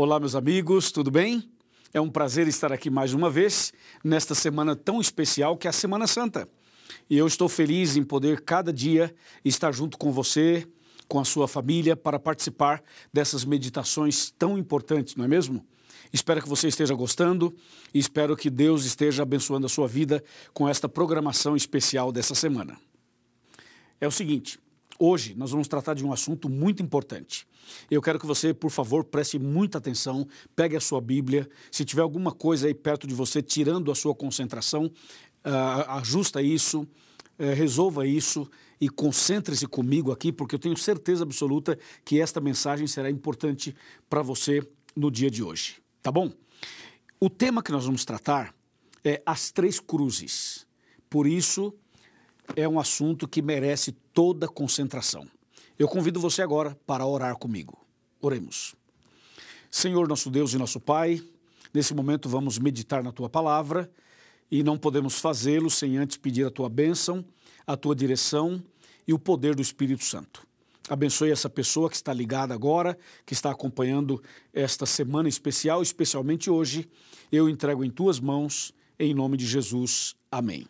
Olá, meus amigos, tudo bem? É um prazer estar aqui mais uma vez nesta semana tão especial que é a Semana Santa. E eu estou feliz em poder cada dia estar junto com você, com a sua família, para participar dessas meditações tão importantes, não é mesmo? Espero que você esteja gostando e espero que Deus esteja abençoando a sua vida com esta programação especial dessa semana. É o seguinte, Hoje nós vamos tratar de um assunto muito importante. Eu quero que você, por favor, preste muita atenção, pegue a sua Bíblia. Se tiver alguma coisa aí perto de você tirando a sua concentração, uh, ajusta isso, uh, resolva isso e concentre-se comigo aqui, porque eu tenho certeza absoluta que esta mensagem será importante para você no dia de hoje. Tá bom? O tema que nós vamos tratar é as três cruzes. Por isso, é um assunto que merece toda concentração. Eu convido você agora para orar comigo. Oremos. Senhor, nosso Deus e nosso Pai, nesse momento vamos meditar na tua palavra e não podemos fazê-lo sem antes pedir a tua bênção, a tua direção e o poder do Espírito Santo. Abençoe essa pessoa que está ligada agora, que está acompanhando esta semana especial, especialmente hoje. Eu entrego em tuas mãos, em nome de Jesus. Amém.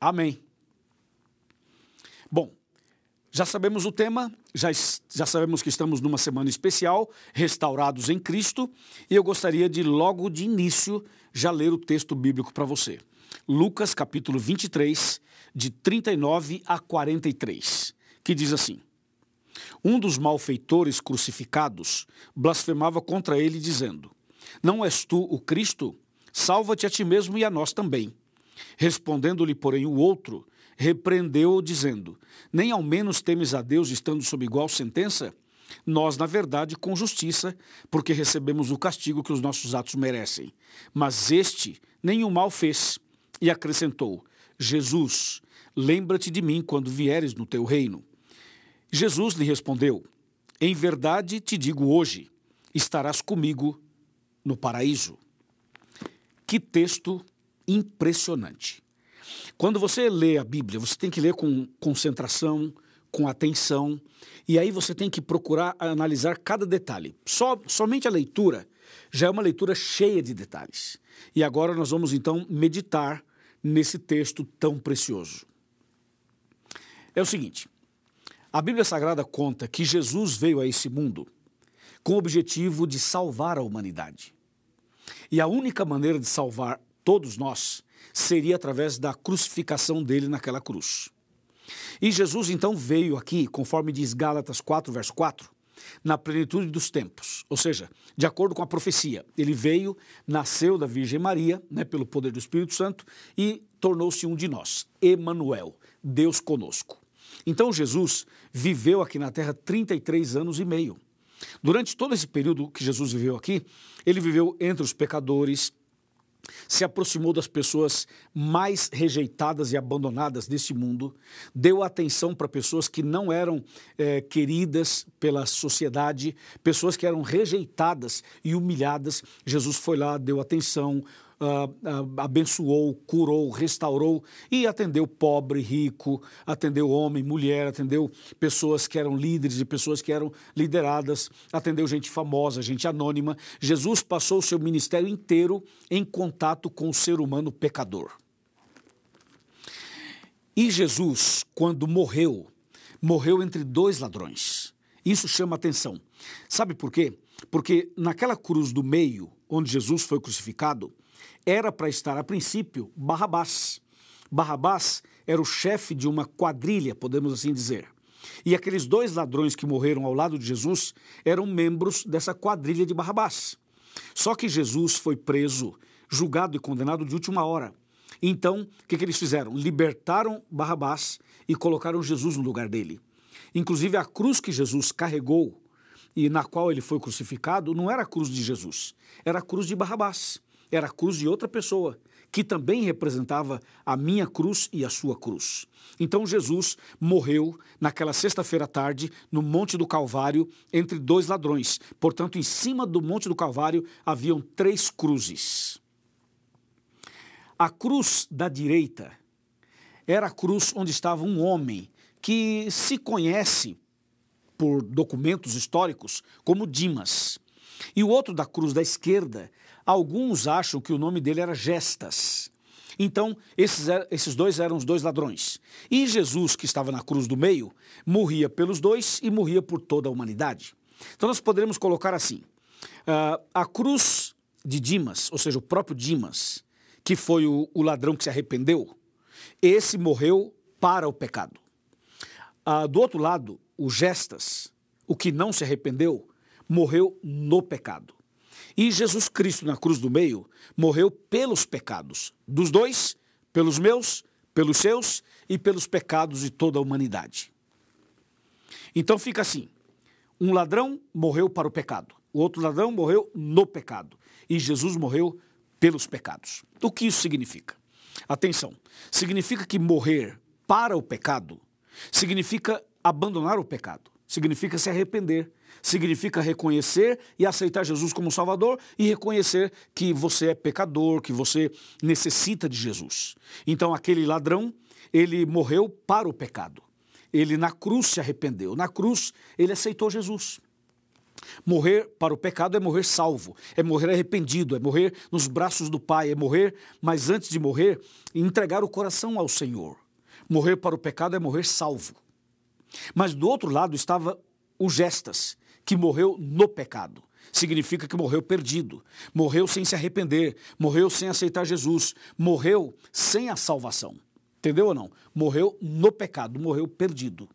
Amém. Bom, já sabemos o tema, já, já sabemos que estamos numa semana especial, restaurados em Cristo, e eu gostaria de, logo de início, já ler o texto bíblico para você. Lucas capítulo 23, de 39 a 43, que diz assim: Um dos malfeitores crucificados blasfemava contra ele, dizendo: Não és tu o Cristo? Salva-te a ti mesmo e a nós também. Respondendo-lhe, porém, o outro, repreendeu-o, dizendo: Nem ao menos temes a Deus estando sob igual sentença? Nós, na verdade, com justiça, porque recebemos o castigo que os nossos atos merecem. Mas este nenhum mal fez. E acrescentou: Jesus, lembra-te de mim quando vieres no teu reino. Jesus lhe respondeu: Em verdade te digo hoje, estarás comigo no paraíso. Que texto impressionante. Quando você lê a Bíblia, você tem que ler com concentração, com atenção, e aí você tem que procurar analisar cada detalhe. Só, somente a leitura já é uma leitura cheia de detalhes. E agora nós vamos então meditar nesse texto tão precioso. É o seguinte: a Bíblia Sagrada conta que Jesus veio a esse mundo com o objetivo de salvar a humanidade. E a única maneira de salvar todos nós, seria através da crucificação dele naquela cruz. E Jesus então veio aqui, conforme diz Gálatas 4, verso 4, na plenitude dos tempos, ou seja, de acordo com a profecia. Ele veio, nasceu da Virgem Maria, né, pelo poder do Espírito Santo, e tornou-se um de nós, Emanuel, Deus conosco. Então Jesus viveu aqui na terra 33 anos e meio. Durante todo esse período que Jesus viveu aqui, ele viveu entre os pecadores, se aproximou das pessoas mais rejeitadas e abandonadas deste mundo, deu atenção para pessoas que não eram é, queridas pela sociedade, pessoas que eram rejeitadas e humilhadas. Jesus foi lá, deu atenção, uh, uh, abençoou, curou, restaurou e atendeu pobre, rico, atendeu homem, mulher, atendeu pessoas que eram líderes e pessoas que eram lideradas, atendeu gente famosa, gente anônima. Jesus passou o seu ministério inteiro em contato com o ser humano pecador. E Jesus, quando morreu, morreu entre dois ladrões. Isso chama atenção. Sabe por quê? Porque naquela cruz do meio, onde Jesus foi crucificado, era para estar, a princípio, Barrabás. Barrabás era o chefe de uma quadrilha, podemos assim dizer. E aqueles dois ladrões que morreram ao lado de Jesus eram membros dessa quadrilha de Barrabás. Só que Jesus foi preso, julgado e condenado de última hora. Então, o que, que eles fizeram? Libertaram Barrabás e colocaram Jesus no lugar dele. Inclusive, a cruz que Jesus carregou e na qual ele foi crucificado não era a cruz de Jesus, era a cruz de Barrabás era a cruz de outra pessoa, que também representava a minha cruz e a sua cruz. Então Jesus morreu naquela sexta-feira à tarde no Monte do Calvário entre dois ladrões. Portanto, em cima do Monte do Calvário haviam três cruzes. A cruz da direita era a cruz onde estava um homem que se conhece por documentos históricos como Dimas. E o outro da cruz da esquerda, alguns acham que o nome dele era Gestas. Então, esses, esses dois eram os dois ladrões. E Jesus, que estava na cruz do meio, morria pelos dois e morria por toda a humanidade. Então, nós poderíamos colocar assim: uh, a cruz de Dimas, ou seja, o próprio Dimas, que foi o, o ladrão que se arrependeu, esse morreu para o pecado. Uh, do outro lado, o Gestas, o que não se arrependeu, morreu no pecado. E Jesus Cristo, na cruz do meio, morreu pelos pecados dos dois, pelos meus, pelos seus e pelos pecados de toda a humanidade. Então fica assim: um ladrão morreu para o pecado, o outro ladrão morreu no pecado, e Jesus morreu pelos pecados. O que isso significa? Atenção, significa que morrer para o pecado significa abandonar o pecado, significa se arrepender, significa reconhecer e aceitar Jesus como Salvador e reconhecer que você é pecador, que você necessita de Jesus. Então, aquele ladrão, ele morreu para o pecado. Ele na cruz se arrependeu. Na cruz, ele aceitou Jesus. Morrer para o pecado é morrer salvo, é morrer arrependido, é morrer nos braços do Pai, é morrer, mas antes de morrer, entregar o coração ao Senhor. Morrer para o pecado é morrer salvo. Mas do outro lado estava o Gestas, que morreu no pecado. Significa que morreu perdido, morreu sem se arrepender, morreu sem aceitar Jesus, morreu sem a salvação. Entendeu ou não? Morreu no pecado, morreu perdido.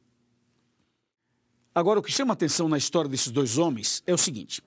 Agora, o que chama atenção na história desses dois homens é o seguinte: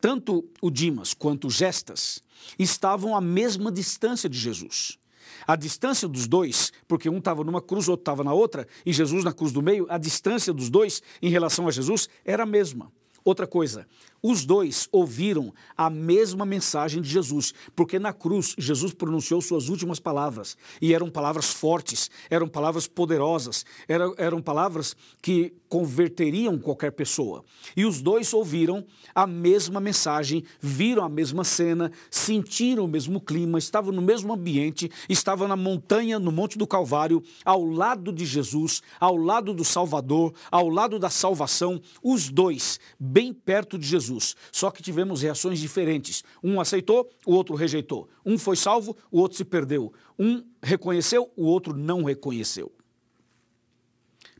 tanto o Dimas quanto o Gestas estavam à mesma distância de Jesus. A distância dos dois, porque um estava numa cruz, o outro estava na outra, e Jesus na cruz do meio, a distância dos dois em relação a Jesus era a mesma. Outra coisa, os dois ouviram a mesma mensagem de Jesus, porque na cruz Jesus pronunciou suas últimas palavras e eram palavras fortes, eram palavras poderosas, eram, eram palavras que converteriam qualquer pessoa. E os dois ouviram a mesma mensagem, viram a mesma cena, sentiram o mesmo clima, estavam no mesmo ambiente, estavam na montanha, no Monte do Calvário, ao lado de Jesus, ao lado do Salvador, ao lado da salvação, os dois bem perto de Jesus. Só que tivemos reações diferentes. Um aceitou, o outro rejeitou. Um foi salvo, o outro se perdeu. Um reconheceu, o outro não reconheceu.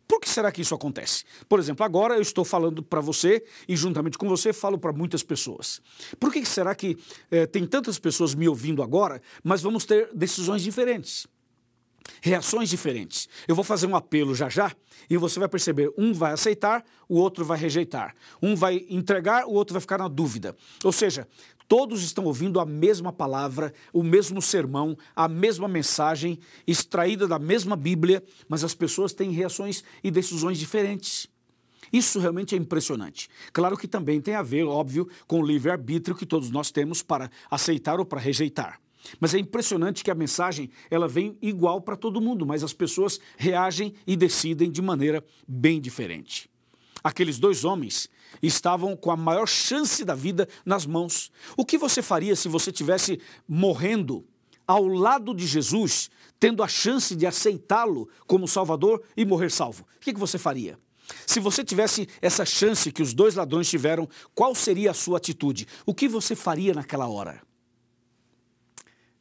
Por que será que isso acontece? Por exemplo, agora eu estou falando para você e juntamente com você falo para muitas pessoas. Por que será que eh, tem tantas pessoas me ouvindo agora, mas vamos ter decisões diferentes? Reações diferentes. Eu vou fazer um apelo já já e você vai perceber: um vai aceitar, o outro vai rejeitar. Um vai entregar, o outro vai ficar na dúvida. Ou seja, todos estão ouvindo a mesma palavra, o mesmo sermão, a mesma mensagem, extraída da mesma Bíblia, mas as pessoas têm reações e decisões diferentes. Isso realmente é impressionante. Claro que também tem a ver, óbvio, com o livre-arbítrio que todos nós temos para aceitar ou para rejeitar. Mas é impressionante que a mensagem ela vem igual para todo mundo, mas as pessoas reagem e decidem de maneira bem diferente. Aqueles dois homens estavam com a maior chance da vida nas mãos. O que você faria se você tivesse morrendo ao lado de Jesus, tendo a chance de aceitá-lo como Salvador e morrer salvo? O que você faria? Se você tivesse essa chance que os dois ladrões tiveram, qual seria a sua atitude? O que você faria naquela hora?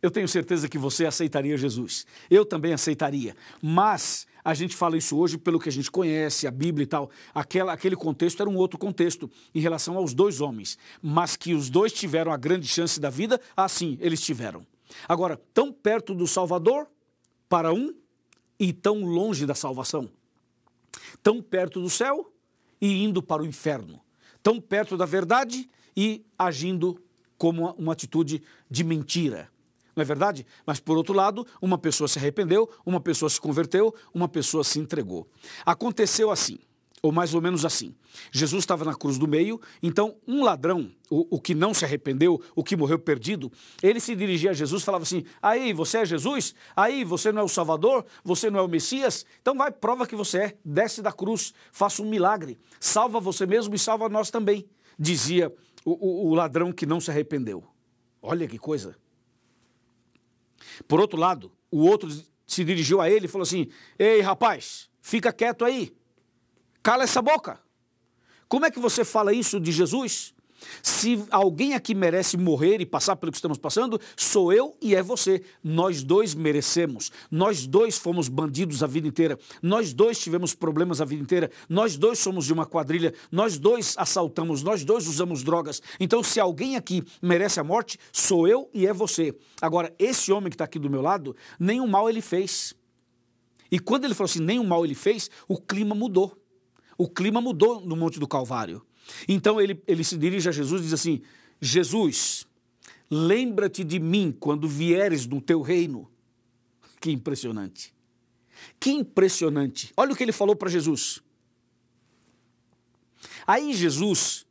Eu tenho certeza que você aceitaria Jesus. Eu também aceitaria. Mas a gente fala isso hoje pelo que a gente conhece, a Bíblia e tal. Aquela, aquele contexto era um outro contexto em relação aos dois homens. Mas que os dois tiveram a grande chance da vida, assim, eles tiveram. Agora, tão perto do Salvador para um e tão longe da salvação. Tão perto do céu e indo para o inferno. Tão perto da verdade e agindo como uma atitude de mentira não é verdade? Mas, por outro lado, uma pessoa se arrependeu, uma pessoa se converteu, uma pessoa se entregou. Aconteceu assim, ou mais ou menos assim. Jesus estava na cruz do meio, então um ladrão, o, o, que não se arrependeu, o que morreu perdido, ele se dirigia a Jesus e falava assim: Aí, você é Jesus? Aí, você não é o Salvador? Você não é o Messias? Então vai, prova que você é, desce da cruz, faça um milagre, salva você mesmo e salva nós também, dizia o, o, o ladrão que não se arrependeu. Olha que coisa. Por outro lado, o outro se dirigiu a ele e falou assim: Ei, rapaz, fica quieto aí, cala essa boca. Como é que você fala isso de Jesus? Se alguém aqui merece morrer e passar pelo que estamos passando, sou eu e é você. Nós dois merecemos. Nós dois fomos bandidos a vida inteira. Nós dois tivemos problemas a vida inteira. Nós dois somos de uma quadrilha. Nós dois assaltamos. Nós dois usamos drogas. Então, se alguém aqui merece a morte, sou eu e é você. Agora, esse homem que está aqui do meu lado, nenhum mal ele fez. E quando ele falou assim, nenhum mal ele fez, o clima mudou. O clima mudou no Monte do Calvário. Então ele, ele se dirige a Jesus e diz assim: Jesus, lembra-te de mim quando vieres no teu reino. Que impressionante. Que impressionante. Olha o que ele falou para Jesus. Aí Jesus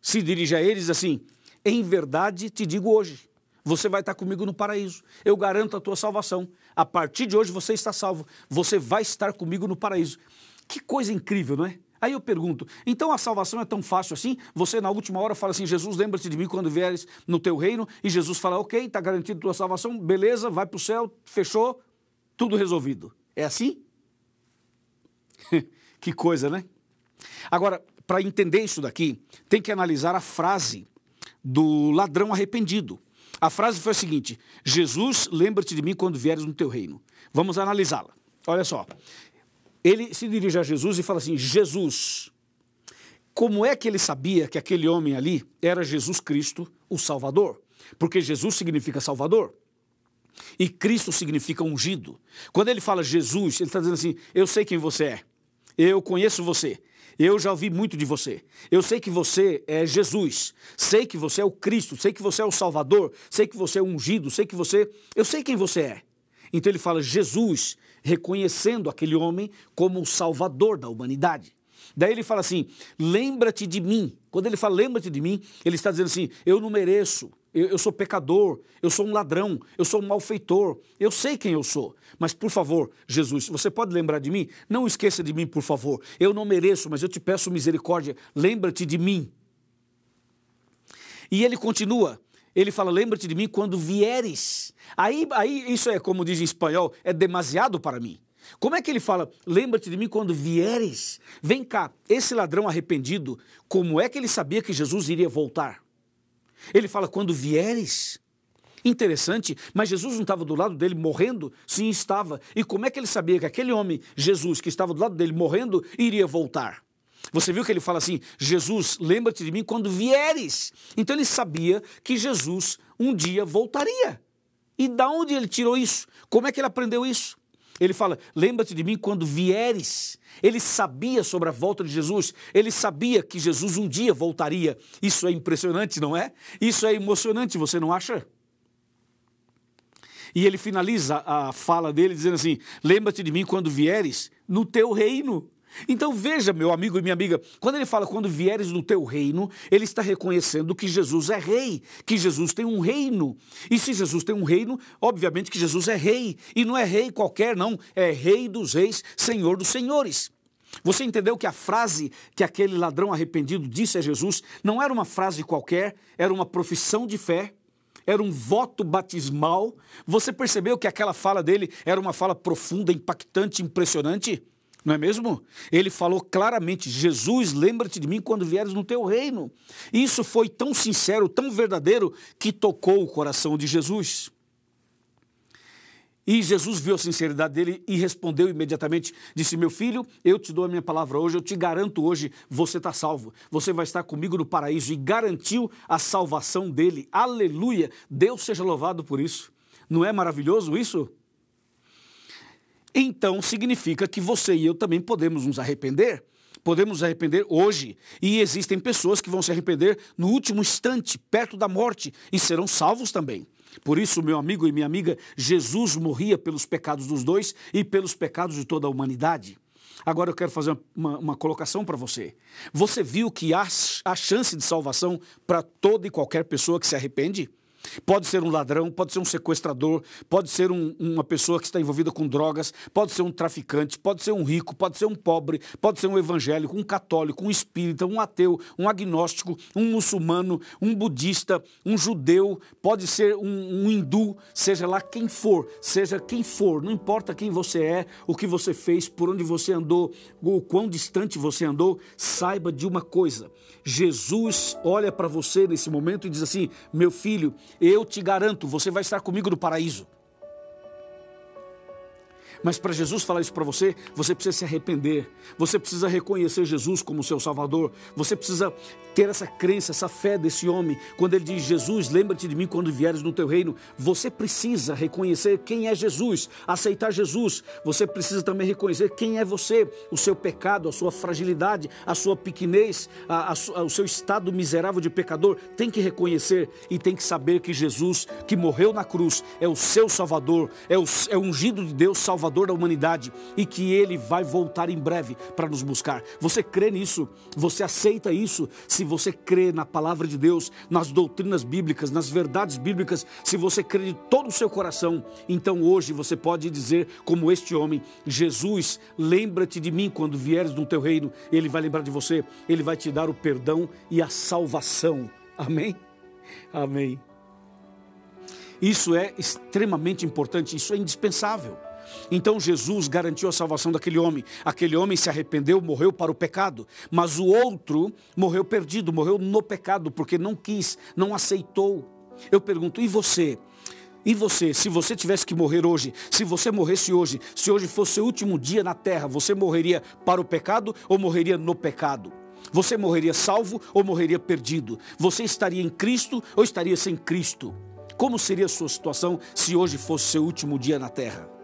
se dirige a eles assim: Em verdade te digo hoje, você vai estar comigo no paraíso. Eu garanto a tua salvação. A partir de hoje você está salvo. Você vai estar comigo no paraíso. Que coisa incrível, não é? Aí eu pergunto, então a salvação é tão fácil assim? Você na última hora fala assim, Jesus, lembra-te de mim quando vieres no teu reino, e Jesus fala, ok, está garantido tua salvação, beleza, vai para o céu, fechou, tudo resolvido. É assim? que coisa, né? Agora, para entender isso daqui, tem que analisar a frase do ladrão arrependido. A frase foi a seguinte: Jesus, lembra-te de mim quando vieres no teu reino. Vamos analisá-la. Olha só ele se dirige a Jesus e fala assim: Jesus, como é que ele sabia que aquele homem ali era Jesus Cristo, o Salvador? Porque Jesus significa Salvador. E Cristo significa ungido. Quando ele fala Jesus, ele está dizendo assim: Eu sei quem você é. Eu conheço você. Eu já ouvi muito de você. Eu sei que você é Jesus. Sei que você é o Cristo. Sei que você é o Salvador. Sei que você é ungido. Sei que você. Eu sei quem você é. Então ele fala Jesus, reconhecendo aquele homem como o salvador da humanidade. Daí ele fala assim: lembra-te de mim. Quando ele fala lembra-te de mim, ele está dizendo assim: eu não mereço, eu, eu, sou pecador, eu sou um ladrão, eu sou um malfeitor, eu sei quem eu sou. Mas por favor, Jesus, você pode lembrar de mim? Não esqueça de mim, por favor. Eu não mereço, mas eu te peço misericórdia. Lembra-te de mim. E ele continua: ele fala: lembra-te de mim quando vieres. Aí, aí, isso é, como diz em espanhol, é demasiado para mim. Como é que ele fala? Lembra-te de mim quando vieres. Vem cá, esse ladrão arrependido, como é que ele sabia que Jesus iria voltar? Ele fala: quando vieres. Interessante, mas Jesus não estava do lado dele morrendo? Sim, estava. E como é que ele sabia que aquele homem, Jesus, que estava do lado dele morrendo, iria voltar? Você viu que ele fala assim: Jesus, lembra-te de mim quando vieres. Então ele sabia que Jesus um dia voltaria. E da onde ele tirou isso? Como é que ele aprendeu isso? Ele fala: lembra-te de mim quando vieres. Ele sabia sobre a volta de Jesus, ele sabia que Jesus um dia voltaria. Isso é impressionante, não é? Isso é emocionante, você não acha? E ele finaliza a fala dele dizendo assim: lembra-te de mim quando vieres no teu reino. Então veja, meu amigo e minha amiga, quando ele fala quando vieres no teu reino, ele está reconhecendo que Jesus é rei, que Jesus tem um reino. E se Jesus tem um reino, obviamente que Jesus é rei. E não é rei qualquer, não, é rei dos reis, senhor dos senhores. Você entendeu que a frase que aquele ladrão arrependido disse a Jesus não era uma frase qualquer, era uma profissão de fé, era um voto batismal. Você percebeu que aquela fala dele era uma fala profunda, impactante, impressionante? Não é mesmo? Ele falou claramente: Jesus, lembra-te de mim quando vieres no teu reino. Isso foi tão sincero, tão verdadeiro, que tocou o coração de Jesus. E Jesus viu a sinceridade dele e respondeu imediatamente: disse, Meu filho, eu te dou a minha palavra hoje, eu te garanto hoje, você está salvo. Você vai estar comigo no paraíso. E garantiu a salvação dele. Aleluia! Deus seja louvado por isso. Não é maravilhoso isso? Então significa que você e eu também podemos nos arrepender. Podemos nos arrepender hoje. E existem pessoas que vão se arrepender no último instante, perto da morte, e serão salvos também. Por isso, meu amigo e minha amiga, Jesus morria pelos pecados dos dois e pelos pecados de toda a humanidade. Agora eu quero fazer uma, uma colocação para você. Você viu que há a chance de salvação para toda e qualquer pessoa que se arrepende? Pode ser um ladrão, pode ser um sequestrador, pode ser um, uma pessoa que está envolvida com drogas, pode ser um traficante, pode ser um rico, pode ser um pobre, pode ser um evangélico, um católico, um espírita, um ateu, um agnóstico, um muçulmano, um budista, um judeu, pode ser um, um hindu, seja lá quem for, seja quem for, não importa quem você é, o que você fez, por onde você andou, o quão distante você andou, saiba de uma coisa: Jesus olha para você nesse momento e diz assim: meu filho, eu te garanto, você vai estar comigo no paraíso. Mas para Jesus falar isso para você, você precisa se arrepender. Você precisa reconhecer Jesus como seu Salvador. Você precisa ter essa crença, essa fé desse homem. Quando ele diz: Jesus, lembra-te de mim quando vieres no teu reino. Você precisa reconhecer quem é Jesus, aceitar Jesus. Você precisa também reconhecer quem é você, o seu pecado, a sua fragilidade, a sua pequenez, a, a, o seu estado miserável de pecador. Tem que reconhecer e tem que saber que Jesus, que morreu na cruz, é o seu Salvador, é o, é ungido de Deus, Salvador da humanidade e que ele vai voltar em breve para nos buscar. Você crê nisso? Você aceita isso? Se você crê na palavra de Deus, nas doutrinas bíblicas, nas verdades bíblicas, se você crê de todo o seu coração, então hoje você pode dizer, como este homem: Jesus, lembra-te de mim quando vieres no teu reino. Ele vai lembrar de você, ele vai te dar o perdão e a salvação. Amém? Amém. Isso é extremamente importante, isso é indispensável. Então Jesus garantiu a salvação daquele homem. Aquele homem se arrependeu, morreu para o pecado, mas o outro morreu perdido, morreu no pecado, porque não quis, não aceitou. Eu pergunto, e você? E você, se você tivesse que morrer hoje, se você morresse hoje, se hoje fosse o último dia na terra, você morreria para o pecado ou morreria no pecado? Você morreria salvo ou morreria perdido? Você estaria em Cristo ou estaria sem Cristo? Como seria a sua situação se hoje fosse seu último dia na terra?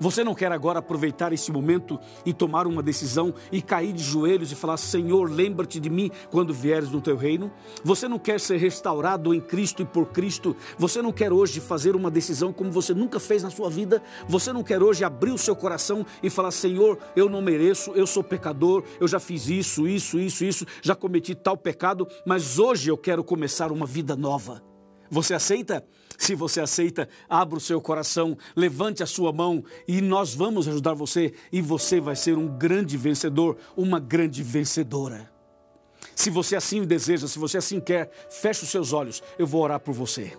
Você não quer agora aproveitar esse momento e tomar uma decisão e cair de joelhos e falar: Senhor, lembra-te de mim quando vieres no teu reino? Você não quer ser restaurado em Cristo e por Cristo? Você não quer hoje fazer uma decisão como você nunca fez na sua vida? Você não quer hoje abrir o seu coração e falar: Senhor, eu não mereço, eu sou pecador, eu já fiz isso, isso, isso, isso, já cometi tal pecado, mas hoje eu quero começar uma vida nova. Você aceita? Se você aceita, abra o seu coração, levante a sua mão e nós vamos ajudar você e você vai ser um grande vencedor, uma grande vencedora. Se você assim deseja, se você assim quer, feche os seus olhos, eu vou orar por você.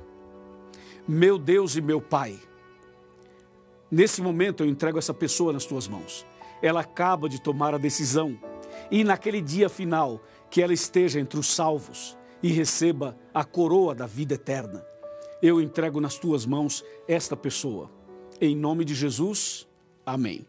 Meu Deus e meu Pai, nesse momento eu entrego essa pessoa nas tuas mãos. Ela acaba de tomar a decisão e naquele dia final que ela esteja entre os salvos e receba a coroa da vida eterna eu entrego nas tuas mãos esta pessoa. Em nome de Jesus, amém.